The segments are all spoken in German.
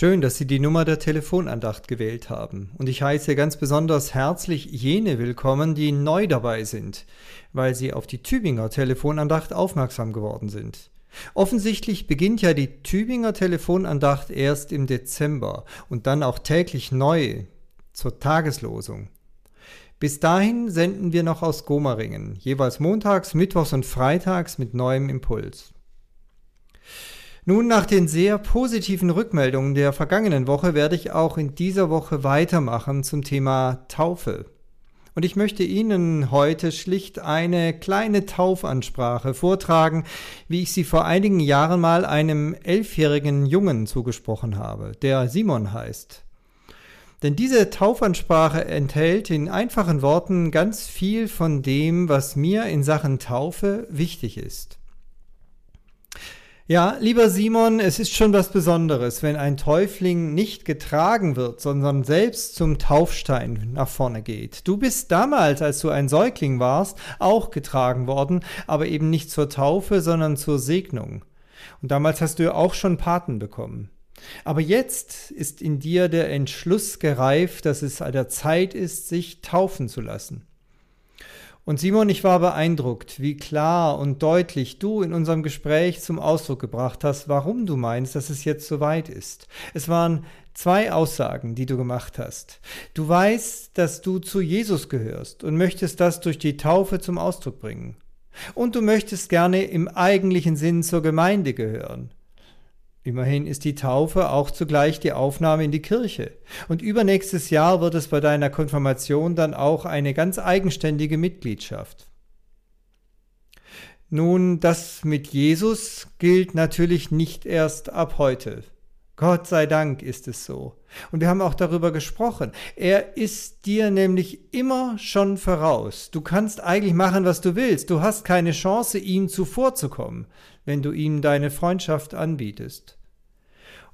Schön, dass Sie die Nummer der Telefonandacht gewählt haben. Und ich heiße ganz besonders herzlich jene willkommen, die neu dabei sind, weil sie auf die Tübinger Telefonandacht aufmerksam geworden sind. Offensichtlich beginnt ja die Tübinger Telefonandacht erst im Dezember und dann auch täglich neu zur Tageslosung. Bis dahin senden wir noch aus Gomaringen, jeweils montags, mittwochs und freitags mit neuem Impuls. Nun, nach den sehr positiven Rückmeldungen der vergangenen Woche werde ich auch in dieser Woche weitermachen zum Thema Taufe. Und ich möchte Ihnen heute schlicht eine kleine Taufansprache vortragen, wie ich sie vor einigen Jahren mal einem elfjährigen Jungen zugesprochen habe, der Simon heißt. Denn diese Taufansprache enthält in einfachen Worten ganz viel von dem, was mir in Sachen Taufe wichtig ist. Ja, lieber Simon, es ist schon was Besonderes, wenn ein Täufling nicht getragen wird, sondern selbst zum Taufstein nach vorne geht. Du bist damals, als du ein Säugling warst, auch getragen worden, aber eben nicht zur Taufe, sondern zur Segnung. Und damals hast du auch schon Paten bekommen. Aber jetzt ist in dir der Entschluss gereift, dass es an der Zeit ist, sich taufen zu lassen. Und Simon, ich war beeindruckt, wie klar und deutlich du in unserem Gespräch zum Ausdruck gebracht hast, warum du meinst, dass es jetzt soweit ist. Es waren zwei Aussagen, die du gemacht hast. Du weißt, dass du zu Jesus gehörst und möchtest das durch die Taufe zum Ausdruck bringen. Und du möchtest gerne im eigentlichen Sinn zur Gemeinde gehören. Immerhin ist die Taufe auch zugleich die Aufnahme in die Kirche. Und übernächstes Jahr wird es bei deiner Konfirmation dann auch eine ganz eigenständige Mitgliedschaft. Nun, das mit Jesus gilt natürlich nicht erst ab heute. Gott sei Dank ist es so. Und wir haben auch darüber gesprochen. Er ist dir nämlich immer schon voraus. Du kannst eigentlich machen, was du willst. Du hast keine Chance, ihm zuvorzukommen, wenn du ihm deine Freundschaft anbietest.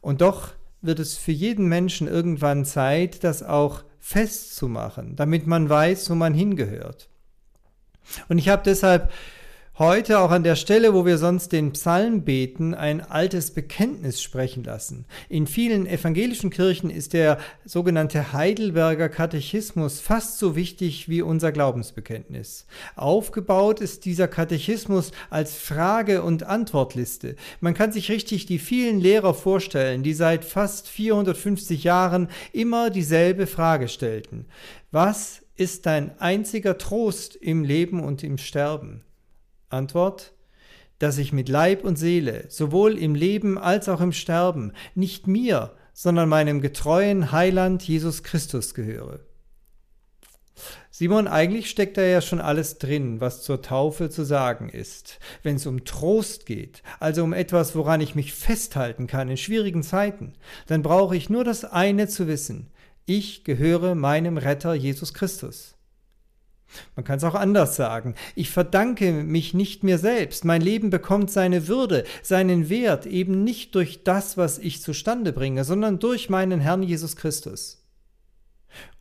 Und doch wird es für jeden Menschen irgendwann Zeit, das auch festzumachen, damit man weiß, wo man hingehört. Und ich habe deshalb heute auch an der Stelle, wo wir sonst den Psalm beten, ein altes Bekenntnis sprechen lassen. In vielen evangelischen Kirchen ist der sogenannte Heidelberger Katechismus fast so wichtig wie unser Glaubensbekenntnis. Aufgebaut ist dieser Katechismus als Frage- und Antwortliste. Man kann sich richtig die vielen Lehrer vorstellen, die seit fast 450 Jahren immer dieselbe Frage stellten. Was ist dein einziger Trost im Leben und im Sterben? Antwort, dass ich mit Leib und Seele, sowohl im Leben als auch im Sterben, nicht mir, sondern meinem getreuen Heiland Jesus Christus gehöre. Simon, eigentlich steckt da ja schon alles drin, was zur Taufe zu sagen ist. Wenn es um Trost geht, also um etwas, woran ich mich festhalten kann in schwierigen Zeiten, dann brauche ich nur das eine zu wissen. Ich gehöre meinem Retter Jesus Christus. Man kann es auch anders sagen. Ich verdanke mich nicht mir selbst. Mein Leben bekommt seine Würde, seinen Wert eben nicht durch das, was ich zustande bringe, sondern durch meinen Herrn Jesus Christus.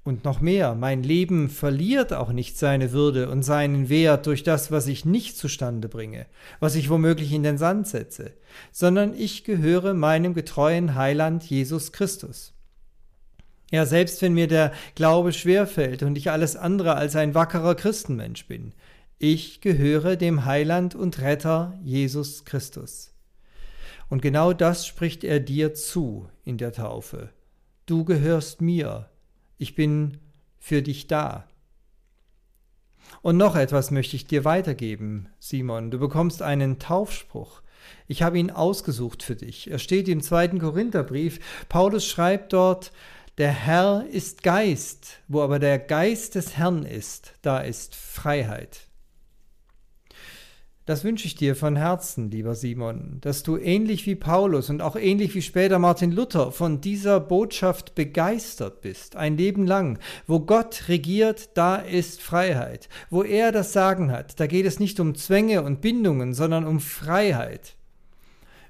Und noch mehr, mein Leben verliert auch nicht seine Würde und seinen Wert durch das, was ich nicht zustande bringe, was ich womöglich in den Sand setze, sondern ich gehöre meinem getreuen Heiland Jesus Christus. Ja, selbst wenn mir der Glaube schwerfällt und ich alles andere als ein wackerer Christenmensch bin, ich gehöre dem Heiland und Retter Jesus Christus. Und genau das spricht er dir zu in der Taufe. Du gehörst mir, ich bin für dich da. Und noch etwas möchte ich dir weitergeben, Simon. Du bekommst einen Taufspruch. Ich habe ihn ausgesucht für dich. Er steht im zweiten Korintherbrief. Paulus schreibt dort, der Herr ist Geist, wo aber der Geist des Herrn ist, da ist Freiheit. Das wünsche ich dir von Herzen, lieber Simon, dass du ähnlich wie Paulus und auch ähnlich wie später Martin Luther von dieser Botschaft begeistert bist, ein Leben lang. Wo Gott regiert, da ist Freiheit. Wo er das Sagen hat, da geht es nicht um Zwänge und Bindungen, sondern um Freiheit.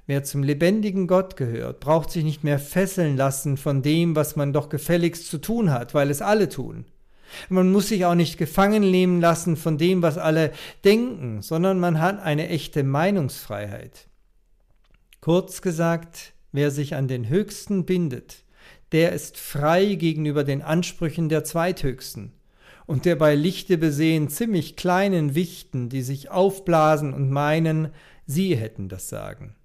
Wer zum lebendigen Gott gehört, braucht sich nicht mehr fesseln lassen von dem, was man doch gefälligst zu tun hat, weil es alle tun. Man muss sich auch nicht gefangen nehmen lassen von dem, was alle denken, sondern man hat eine echte Meinungsfreiheit. Kurz gesagt, wer sich an den Höchsten bindet, der ist frei gegenüber den Ansprüchen der Zweithöchsten und der bei Lichte besehen ziemlich kleinen Wichten, die sich aufblasen und meinen, sie hätten das Sagen.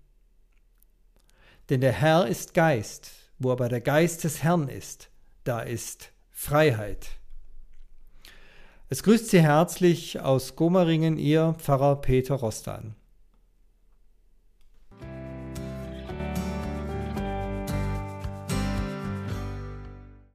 Denn der Herr ist Geist, wo aber der Geist des Herrn ist, da ist Freiheit. Es grüßt Sie herzlich aus Gomaringen Ihr Pfarrer Peter Rostan.